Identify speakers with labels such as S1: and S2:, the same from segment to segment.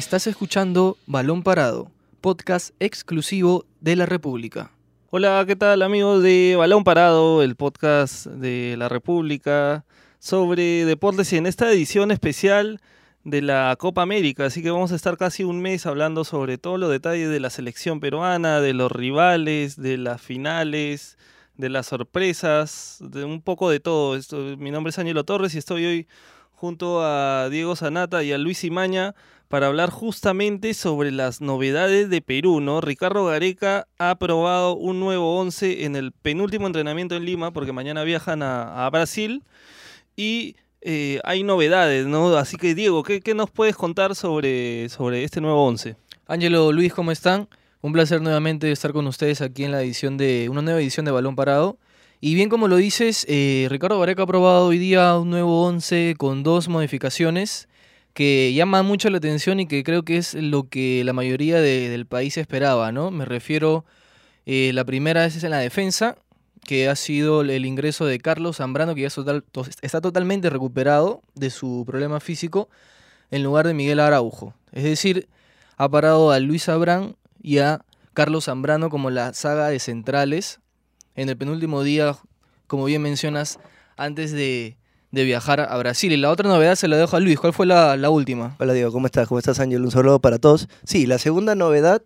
S1: Estás escuchando Balón Parado, podcast exclusivo de la República.
S2: Hola, ¿qué tal amigos de Balón Parado, el podcast de la República sobre deportes y en esta edición especial de la Copa América, así que vamos a estar casi un mes hablando sobre todos los detalles de la selección peruana, de los rivales, de las finales, de las sorpresas, de un poco de todo. mi nombre es Ángelo Torres y estoy hoy junto a Diego Sanata y a Luis Imaña para hablar justamente sobre las novedades de Perú, ¿no? Ricardo Gareca ha aprobado un nuevo 11 en el penúltimo entrenamiento en Lima, porque mañana viajan a, Brasil, y eh, hay novedades, ¿no? Así que Diego, ¿qué, nos puedes contar sobre, sobre este nuevo 11?
S1: Ángelo, Luis, ¿cómo están? Un placer nuevamente estar con ustedes aquí en la edición de una nueva edición de Balón Parado. Y bien como lo dices, eh, Ricardo Gareca ha aprobado hoy día un nuevo 11 con dos modificaciones que llama mucho la atención y que creo que es lo que la mayoría del país esperaba, ¿no? Me refiero, eh, la primera es en la defensa, que ha sido el ingreso de Carlos Zambrano, que ya está totalmente recuperado de su problema físico, en lugar de Miguel Araujo. Es decir, ha parado a Luis Abrán y a Carlos Zambrano como la saga de centrales en el penúltimo día, como bien mencionas, antes de, de viajar a Brasil. Y la otra novedad se la dejo a Luis. ¿Cuál fue la, última?
S3: Hola Diego, ¿cómo estás? ¿Cómo estás Ángel? Un saludo para todos. Sí, la segunda novedad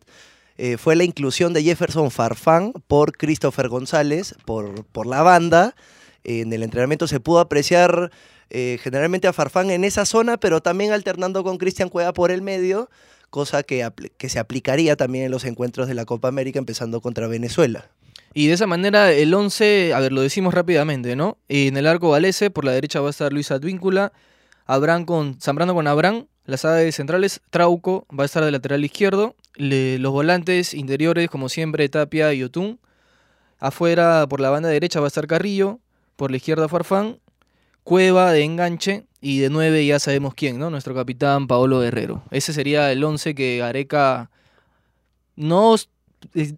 S3: eh, fue la inclusión de Jefferson Farfán por Christopher González, por, por la banda. en el entrenamiento se pudo apreciar eh, generalmente a Farfán en esa zona, pero también alternando con Cristian Cueva por el medio, cosa que, que se aplicaría también en los encuentros de la Copa América, empezando contra Venezuela.
S1: Y de esa manera el 11, a ver, lo decimos rápidamente, ¿no? En el arco Valese, por la derecha va a estar Luis Advíncula, Abraham con, Zambrano con Abraham, las de centrales, Trauco va a estar de lateral izquierdo, los volantes interiores, como siempre, Tapia y Otún. Afuera, por la banda derecha, va a estar Carrillo, por la izquierda Farfán, Cueva de enganche y de nueve ya sabemos quién, ¿no? Nuestro capitán Paolo Guerrero. Ese sería el 11 que Areca no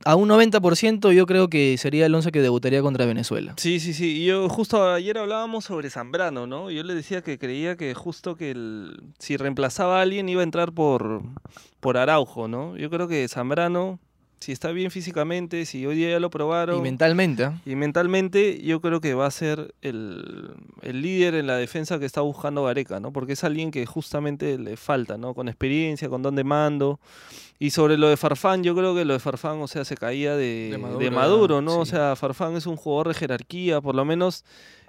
S1: a un 90% yo creo que sería el 11 que debutaría contra Venezuela.
S2: Sí, sí, sí. Yo justo ayer hablábamos sobre Zambrano, ¿no? Yo le decía que creía que justo que el, si reemplazaba a alguien iba a entrar por, por Araujo, ¿no? Yo creo que Zambrano si está bien físicamente, si hoy día ya lo probaron.
S1: Y mentalmente. ¿eh?
S2: Y mentalmente, yo creo que va a ser el, líder en la defensa que está buscando Gareca, ¿no? Porque es alguien que justamente le falta, ¿no? Con experiencia, con don de mando. Y sobre lo de Farfán, yo creo que lo de Farfán, o sea, se caía de, de Maduro, ¿no? O sea, Farfán es un jugador de jerarquía, por lo menos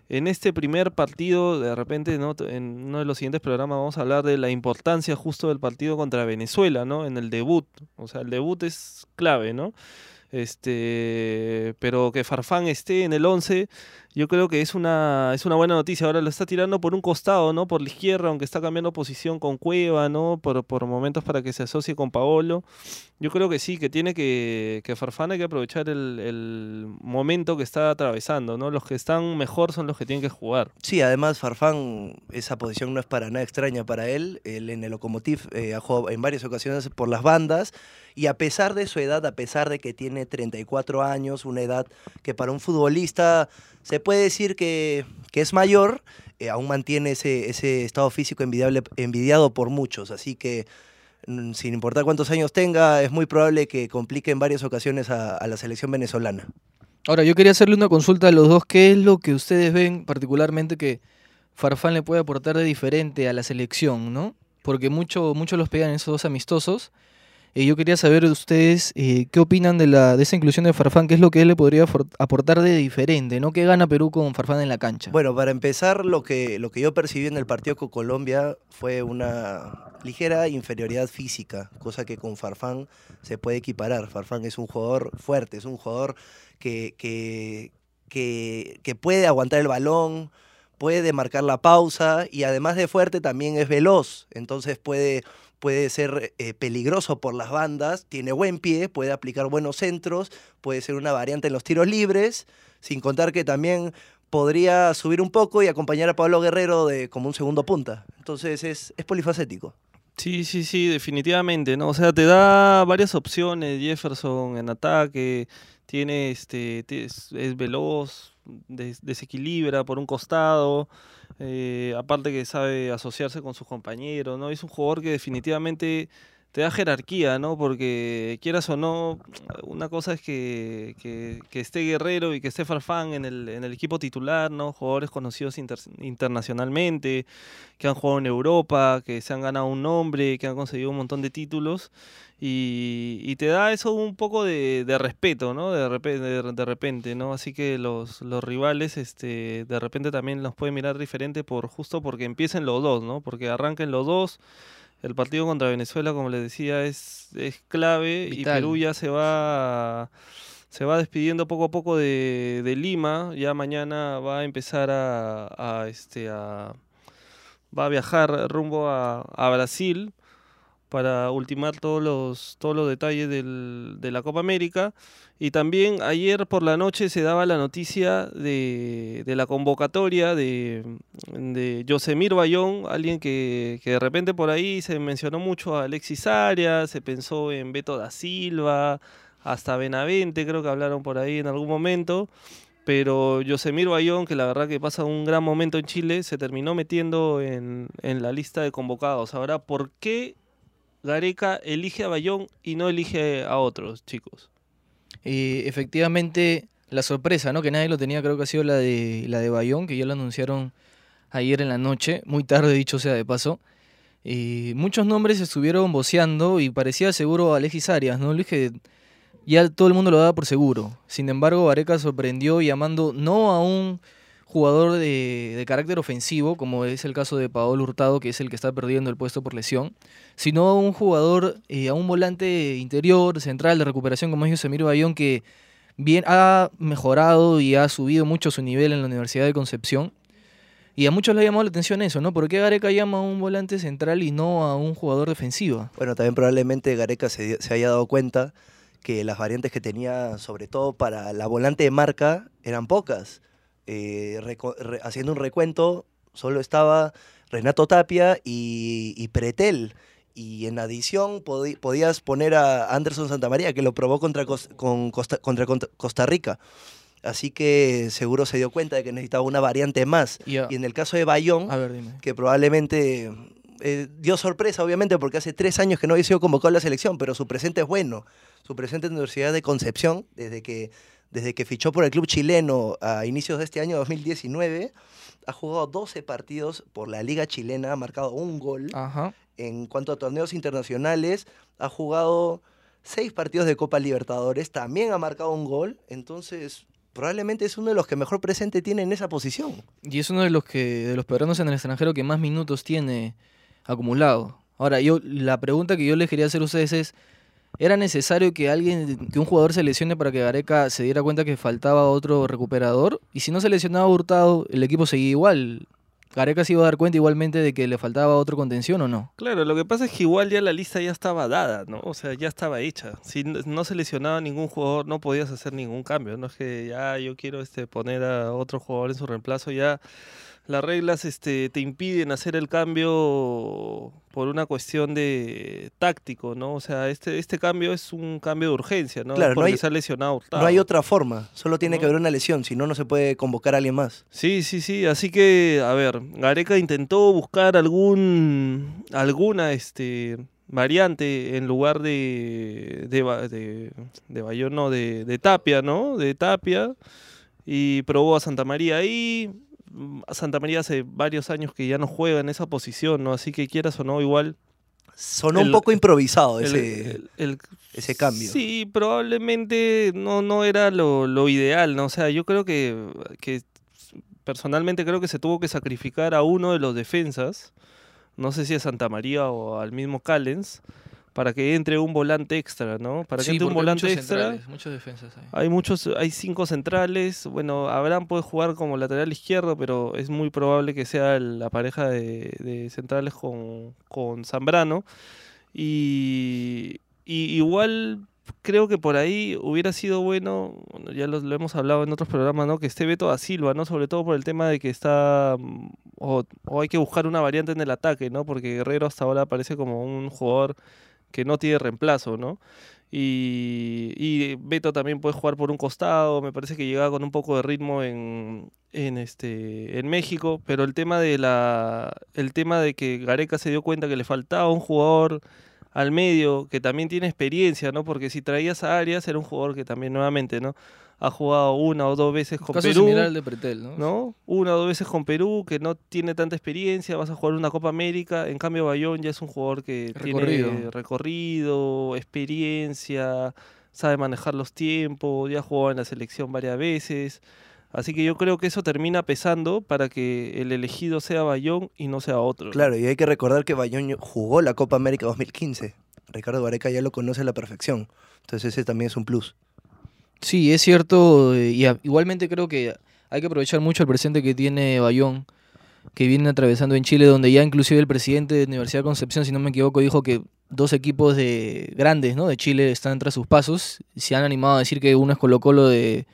S2: en este primer partido, de repente, ¿no? en uno de los siguientes programas vamos a hablar de la importancia justo del partido contra Venezuela, ¿no? En el debut. O sea, el debut es clave, ¿no? Este, pero que Farfán esté en el 11 yo creo que es una, es una buena noticia. Ahora lo está tirando por un costado, ¿no? Por la izquierda, aunque está cambiando posición con Cueva, ¿no? Por, por momentos para que se asocie con Paolo. Yo creo que sí, que tiene que, que Farfán hay que aprovechar el, el, momento que está atravesando, ¿no? Los que están mejor son los que tienen que jugar.
S3: Sí, además Farfán, esa posición no es para nada extraña para él. Él en el Lokomotiv eh, ha en varias ocasiones por las bandas. Y a pesar de su edad, a pesar de que tiene 34 años, una edad que para un futbolista se puede decir que, es mayor, eh, aún mantiene ese, ese estado físico envidiable, envidiado por muchos. Así que, mm, sin importar cuántos años tenga, es muy probable que complique en varias ocasiones a, la selección venezolana.
S1: Ahora, yo quería hacerle una consulta a los dos. ¿Qué es lo que ustedes ven particularmente que Farfán le puede aportar de diferente a la selección, no? Porque muchos mucho los pegan esos dos amistosos eh, yo quería saber de ustedes eh, qué opinan de, la, de esa inclusión de Farfán, qué es lo que él le podría aportar de diferente, ¿no? ¿Qué gana Perú con Farfán en la cancha?
S3: Bueno, para empezar, lo que, lo que yo percibí en el partido con Colombia fue una ligera inferioridad física, cosa que con Farfán se puede equiparar. Farfán es un jugador fuerte, es un jugador que, que, que, que puede aguantar el balón, puede marcar la pausa y además de fuerte también es veloz, entonces puede puede ser eh, peligroso por las bandas, tiene buen pie, puede aplicar buenos centros, puede ser una variante en los tiros libres, sin contar que también podría subir un poco y acompañar a Pablo Guerrero de, como un segundo punta. Entonces es, es polifacético.
S2: Sí, sí, sí, definitivamente, ¿no? O sea, te da varias opciones, Jefferson en ataque, tiene este, es, veloz, desequilibra por un costado, eh, aparte que sabe asociarse con sus compañeros, ¿no? Es un jugador que definitivamente te da jerarquía, ¿no? Porque quieras o no, una cosa es que, que, que esté Guerrero y que esté Farfán en el, en el equipo titular, ¿no? Jugadores conocidos inter- internacionalmente, que han jugado en Europa, que se han ganado un nombre, que han conseguido un montón de títulos. Y, y te da eso un poco de, de respeto, ¿no? De, repe- de, de repente, ¿no? Así que los, los rivales, este, de repente también los pueden mirar diferente por justo porque empiecen los dos, ¿no? Porque arranquen los dos. El partido contra Venezuela, como les decía, es, es clave y. Perú ya se va se va despidiendo poco a poco de, de Lima. Ya mañana va a empezar a, a, este a va a viajar rumbo a, a Brasil para ultimar todos los, todos los detalles del- de la Copa América. Y también ayer por la noche se daba la noticia de, de la convocatoria de, de Yosemir Bayón, alguien que, que de repente por ahí se mencionó mucho a Alexis Arias, se pensó en Beto da Silva, hasta Benavente, creo que hablaron por ahí en algún momento. Pero Yosemir Bayón, que la verdad que pasa un gran momento en Chile, se terminó metiendo en, en la lista de convocados. Ahora, ¿por qué Gareca elige a Bayón y no elige a otros chicos?
S1: Eh, efectivamente, la sorpresa, ¿no? Que nadie lo tenía, creo que ha sido la de, la de Bayón, que ya lo anunciaron ayer en la noche, muy tarde dicho sea de paso. Eh, muchos nombres estuvieron voceando y parecía seguro Alexis Arias, ¿no? Luis que ya todo el mundo lo daba por seguro. Sin embargo, Areca sorprendió llamando no a un jugador de, carácter ofensivo, como es el caso de Paolo Hurtado, que es el que está perdiendo el puesto por lesión, sino a un jugador, eh, a un volante interior, central de recuperación como es Yosemir Bayón, que bien ha mejorado y ha subido mucho su nivel en la Universidad de Concepción. Y a muchos le ha llamado la atención eso, ¿no? ¿Por qué Gareca llama a un volante central y no a un jugador defensivo?
S3: Bueno, también probablemente Gareca se, se haya dado cuenta que las variantes que tenía, sobre todo para la volante de marca, eran pocas. Eh, re- haciendo un recuento, solo estaba Renato Tapia y, y Pretel. Y en adición podías poner a Anderson Santamaría, que lo probó contra, Cos- con Costa, contra Cont- Costa Rica. Así que seguro se dio cuenta de que necesitaba una variante más.
S1: Y
S3: en el caso de Bayón,
S1: ver,
S3: que probablemente eh, dio sorpresa, obviamente, porque hace tres años que no había sido convocado a la selección, pero su presente es bueno. Su presente en la Universidad de Concepción, desde que, desde que fichó por el club chileno a inicios de este año 2019, ha jugado 12 partidos por la Liga Chilena, ha marcado un gol.
S1: Ajá.
S3: En cuanto a torneos internacionales, ha jugado seis partidos de Copa Libertadores, también ha marcado un gol. Entonces, probablemente es uno de los que mejor presente tiene en esa posición.
S1: Y es uno de los que de los peruanos en el extranjero que más minutos tiene acumulado. Ahora, yo la pregunta que yo les quería hacer a ustedes es ¿era necesario que alguien que un jugador se lesione para que Gareca se diera cuenta que faltaba otro recuperador? Y si no se lesionaba Hurtado, el equipo seguía igual. Gareca se iba a dar cuenta igualmente de que le faltaba otro contención o no.
S2: Claro, lo que pasa es que igual ya la lista ya estaba dada, ¿no? O sea, ya estaba hecha. Si no se lesionaba ningún jugador, no podías hacer ningún cambio. No es que ya yo quiero este, poner a otro jugador en su reemplazo, ya las reglas este, te impiden hacer el cambio por una cuestión de táctico, ¿no? O sea, este, este cambio es un cambio de urgencia, ¿no?
S3: Claro, no
S2: Porque
S3: hay-
S2: se ha lesionado Hurtado.
S3: No hay otra forma, solo tiene que
S2: No.
S3: haber una lesión, si no, no se puede convocar a alguien más.
S2: Sí, sí, sí. Así que, a ver, Gareca intentó buscar algún alguna este variante en lugar de de, de Bayón, no, de, de Tapia, ¿no? De Tapia. Y probó a Santa María ahí. Mm, Santa María hace varios años que ya no juega en esa posición, ¿no? Así que quieras o no, igual.
S3: Sonó
S2: El-
S3: un poco improvisado ese,
S2: el- el-
S3: ese cambio.
S2: Sí, probablemente no, no era lo, lo ideal, ¿no? O sea, yo creo que, que personalmente creo que se tuvo que sacrificar a uno de los defensas, no sé si a Santa María o al mismo Callens, para que entre un volante extra, ¿no? Para que entre un
S1: hay
S2: volante
S1: muchos
S2: extra.
S1: centrales, muchos defensas ahí.
S2: Hay muchos, hay cinco centrales. Bueno, Abraham puede jugar como lateral izquierdo, pero es muy probable que sea la pareja de, de centrales con, con Zambrano. Y, y igual creo que por ahí hubiera sido bueno, bueno, ya lo, lo hemos hablado en otros programas, ¿no? Que esté Beto da Silva, ¿no? Sobre todo por el tema de que está, mm, o, o hay que buscar una variante en el ataque, ¿no? Porque Guerrero hasta ahora parece como un jugador que no tiene reemplazo, ¿no? Y, y Beto también puede jugar por un costado, me parece que llegaba con un poco de ritmo en, en, este, en México, pero el tema, de la, el tema de que Gareca se dio cuenta que le faltaba un jugador al medio, que también tiene experiencia, ¿no? Porque si traías a Arias, era un jugador que también nuevamente, ¿no? Ha jugado una o dos veces con
S1: Caso
S2: Perú.
S1: similar al de Pretel, ¿no?
S2: ¿no? Una o dos veces con Perú, que no tiene tanta experiencia, vas a jugar una Copa América. En cambio, Bayón ya es un jugador que
S1: Recorrido.
S2: tiene recorrido, experiencia, sabe manejar los tiempos, ya ha jugado en la selección varias veces. Así que yo creo que eso termina pesando para que el elegido sea Bayón y no sea otro.
S3: Claro, y hay que recordar que Bayón jugó la Copa América 2015. Ricardo Gareca ya lo conoce a la perfección. Entonces ese también es un plus.
S1: Sí, es cierto. eh, Y igualmente creo que hay que aprovechar mucho el presente que tiene Bayón, que viene atravesando en Chile, donde ya inclusive el presidente de Universidad de Concepción, si no me equivoco, dijo que dos equipos de grandes ¿no? de Chile están tras sus pasos. Y se han animado a decir que uno es Colo Colo de,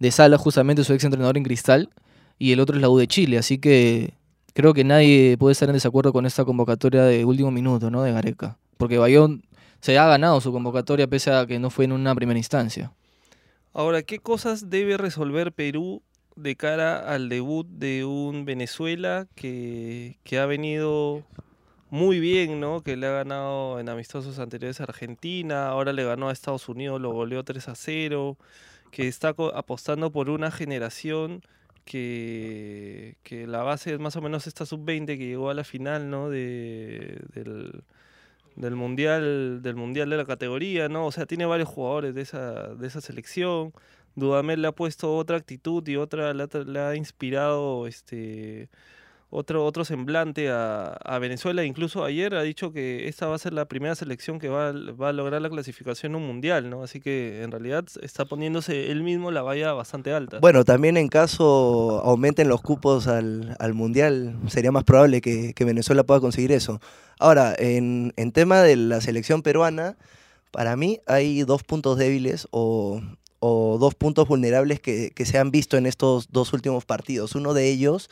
S1: de Sala, justamente su ex entrenador en Cristal, y el otro es la U de Chile. Así que creo que nadie puede estar en desacuerdo con esta convocatoria de último minuto ¿no? de Gareca. Porque Bayón se ha ganado su convocatoria pese a que no fue en una primera instancia.
S2: Ahora, ¿qué cosas debe resolver Perú de cara al debut de un Venezuela que, que ha venido muy bien, ¿no? Que le ha ganado en amistosos anteriores a Argentina, ahora le ganó a Estados Unidos, lo goleó 3 a 0, que está apostando por una generación que, que la base es más o menos esta sub-20 que llegó a la final, ¿no? De, del, mundial del mundial de la categoría, ¿no? O sea, tiene varios jugadores de esa de esa selección. Dudamel le ha puesto otra actitud y otra le ha, le ha inspirado este otro otro semblante a, a Venezuela. Incluso ayer ha dicho que esta va a ser la primera selección que va, a- va a lograr la clasificación en un mundial, ¿no? Así que en realidad está poniéndose él mismo la valla bastante alta.
S3: Bueno, también en caso aumenten los cupos al, al Mundial, sería más probable que, que Venezuela pueda conseguir eso. Ahora, en, en tema de la selección peruana, para mí hay dos puntos débiles o, o dos puntos vulnerables que, que se han visto en estos dos últimos partidos. Uno de ellos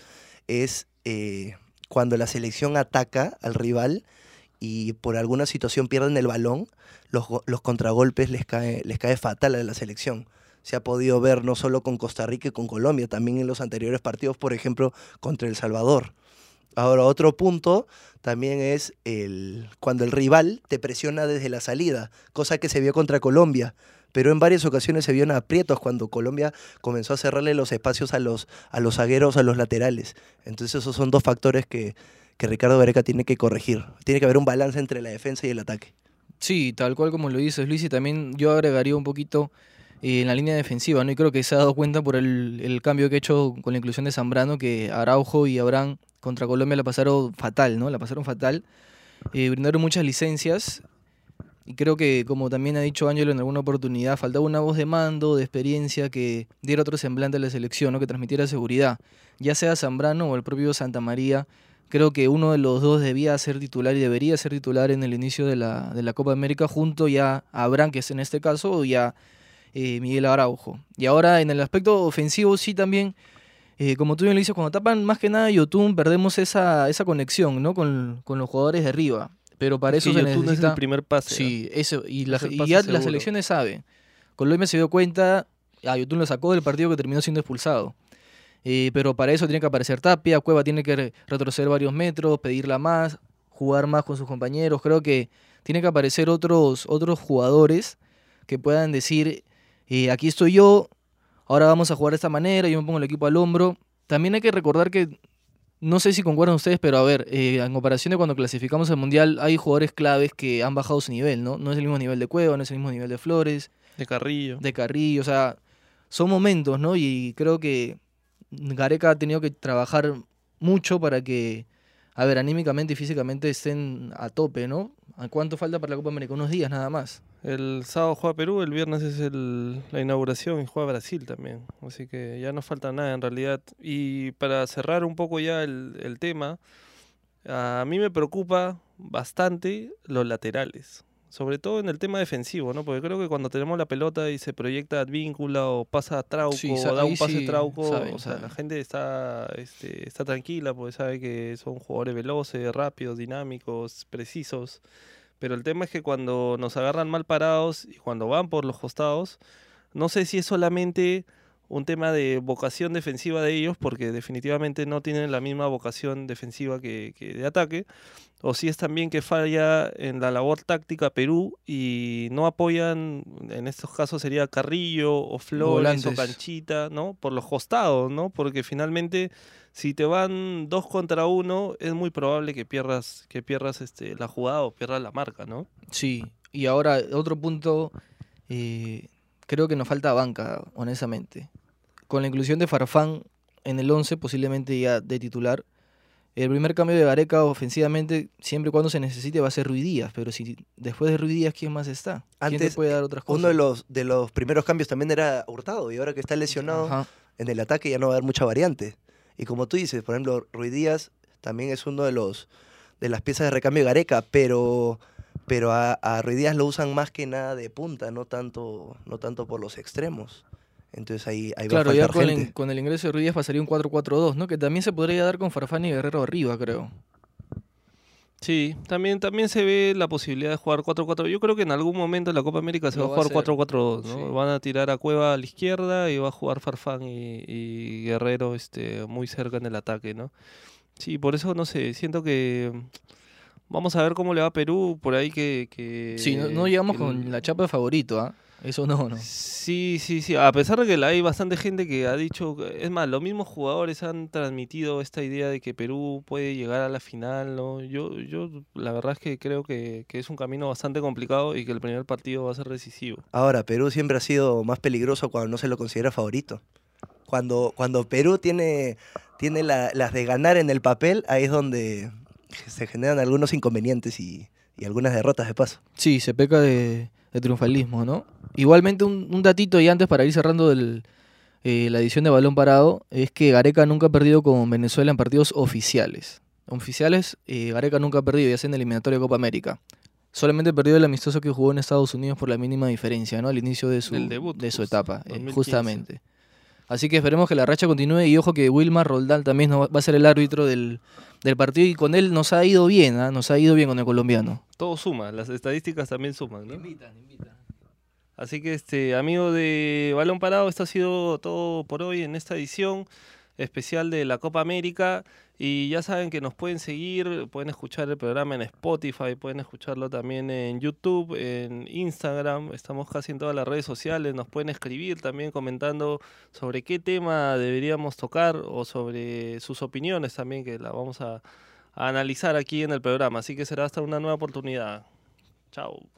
S3: es eh, cuando la selección ataca al rival y por alguna situación pierden el balón, los, los contragolpes les cae, les cae fatal a la selección se ha podido ver no solo con Costa Rica y con Colombia, también en los anteriores partidos, por ejemplo, contra El Salvador. Ahora, otro punto también es el, cuando el rival te presiona desde la salida, cosa que se vio contra Colombia, pero en varias ocasiones se vio en aprietos cuando Colombia comenzó a cerrarle los espacios a los, a los zagueros, a los laterales. Entonces esos son dos factores que, que Ricardo Gareca tiene que corregir. Tiene que haber un balance entre la defensa y el ataque.
S1: Sí, tal cual como lo dices Luis, y también yo agregaría un poquito eh, en la línea defensiva, ¿no? Y creo que se ha dado cuenta por el, el cambio que ha hecho con la inclusión de Zambrano, que Araujo y Abraham contra Colombia la pasaron fatal, ¿no? La pasaron fatal. Eh, brindaron muchas licencias. Y creo que, como también ha dicho Ángelo en alguna oportunidad, faltaba una voz de mando, de experiencia, que diera otro semblante a la selección, ¿no? que transmitiera seguridad. Ya sea Zambrano o el propio Santa María, creo que uno de los dos debía ser titular y debería ser titular en el inicio de la, de la Copa América junto ya a Abraham, que es en este caso, y a eh, Miguel Araujo. Y ahora en el aspecto ofensivo sí también, eh, como tú bien lo dices, cuando tapan más que nada Yotun perdemos esa, esa conexión ¿no? con, con los jugadores de arriba. Pero para eso se
S2: es el primer pase. ¿no?
S1: Sí, eso. Y, la- y ya las selecciones saben. Colombia se dio cuenta, a Yotun lo sacó del partido que terminó siendo expulsado. Eh, pero para eso tiene que aparecer Tapia, Cueva tiene que re- retroceder varios metros, pedirla más, jugar más con sus compañeros. Creo que tiene que aparecer otros, otros jugadores que puedan decir, eh, aquí estoy yo, ahora vamos a jugar de esta manera, yo me pongo el equipo al hombro. También hay que recordar que, no sé si concuerdan ustedes, pero a ver, eh, en comparación de cuando clasificamos al Mundial, hay jugadores claves que han bajado su nivel, ¿no? No es el mismo nivel de Cueva, no es el mismo nivel de Flores,
S2: De Carrillo.
S1: de Carrillo, o sea, son momentos, ¿no? Y creo que Gareca ha tenido que trabajar mucho para que, a ver, anímicamente y físicamente estén a tope, ¿no? ¿A cuánto falta para la Copa América? Unos días nada más.
S2: El sábado juega Perú, el viernes es el- la inauguración y juega Brasil también. Así que ya no falta nada en realidad. Y para cerrar un poco ya el, el tema, a mí me preocupa bastante los laterales. Sobre todo en el tema defensivo, ¿no? Porque creo que cuando tenemos la pelota y se proyecta Advíncula o pasa a Trauco
S1: Sí,
S2: o da un pase
S1: sí
S2: Trauco,
S1: saben,
S2: o sea, la gente está, este, está tranquila porque sabe que son jugadores veloces, rápidos, dinámicos, precisos. Pero el tema es que cuando nos agarran mal parados y cuando van por los costados, no sé si es solamente un tema de vocación defensiva de ellos, porque definitivamente no tienen la misma vocación defensiva que, que de ataque, o si es también que falla en la labor táctica Perú y no apoyan, en estos casos sería Carrillo o Flores o. Canchita, ¿no? Por los costados, ¿no? Porque finalmente si te van dos contra uno, es muy probable que pierdas, que pierdas este, la jugada o pierdas la marca, ¿no?
S1: Sí, y ahora otro punto, eh, creo que nos falta banca, honestamente. Con la inclusión de Farfán en el 11, posiblemente ya de titular, el primer cambio de Gareca ofensivamente, siempre y cuando se necesite, va a ser Ruiz Díaz, pero si después de Ruiz Díaz, ¿quién más está? ¿Quién te
S3: Antes,
S1: puede dar otras cosas?
S3: Uno de los, de los primeros cambios también era Hurtado y ahora que está lesionado
S1: Ajá.
S3: en el ataque ya no va a haber mucha variante. Y como tú dices, por ejemplo, Ruiz Díaz también es uno de los de las piezas de recambio de Gareca, pero pero a, a Ruiz Díaz lo usan más que nada de punta, no tanto no tanto por los extremos. Entonces ahí, ahí
S1: Claro,
S3: va a
S1: ya
S3: faltar
S1: con
S3: gente.
S1: el, con el ingreso de Ruiz pasaría un 4-4-2, ¿no? Que también se podría dar con Farfán y Guerrero arriba, creo.
S2: Sí, también, también se ve la posibilidad de jugar 4-4. Yo creo que en algún momento en la Copa América se va a
S1: va a
S2: jugar
S1: hacer.
S2: 4-4-2, ¿no?
S1: Sí.
S2: Van a tirar a Cueva a la izquierda y va a jugar Farfán y, y Guerrero este, muy cerca en el ataque, ¿no? Sí, por eso no sé, siento que mm, vamos a ver cómo le va a Perú por ahí que... que
S1: Sí, no, no llegamos con la chapa de favorito, ¿ah? Eso no, no.
S2: Sí, sí, sí. A pesar de que hay bastante gente que ha dicho, es más, los mismos jugadores han transmitido esta idea de que Perú puede llegar a la final, ¿no? Yo, yo la verdad es que creo que, que es un camino bastante complicado y que el primer partido va a ser decisivo.
S3: Ahora, Perú siempre ha sido más peligroso cuando no se lo considera favorito. Cuando, cuando Perú tiene, tiene la- las de ganar en el papel, ahí es donde se generan algunos inconvenientes y, y algunas derrotas de paso.
S1: Sí, se peca de, de triunfalismo, ¿no? Igualmente, un, un datito y antes para ir cerrando eh, la edición de Balón Parado, es que Gareca nunca ha perdido con Venezuela en partidos oficiales. Oficiales, eh, Gareca nunca ha perdido, ya sea en el eliminatorio de Copa América. Solamente perdió el amistoso que jugó en Estados Unidos por la mínima diferencia, ¿no? Al inicio de su,
S2: debut,
S1: de su etapa, eh,
S2: 2015.
S1: justamente. Así que esperemos que la racha continúe y ojo que Wilmar Roldán también nos va- a ser el árbitro del, del partido y con él nos ha ido bien, ¿ah? Nos ha ido bien con el colombiano.
S2: Todo suma, las estadísticas también suman, ¿no? Así que, este, amigo de Balón Parado, esto ha sido todo por hoy en esta edición especial de la Copa América. Y ya saben que nos pueden seguir, pueden escuchar el programa en Spotify, pueden escucharlo también en YouTube, en Instagram. Estamos casi en todas las redes sociales. Nos pueden escribir también comentando sobre qué tema deberíamos tocar o sobre sus opiniones también, que la vamos a, a analizar aquí en el programa. Así que será hasta una nueva oportunidad. Chao.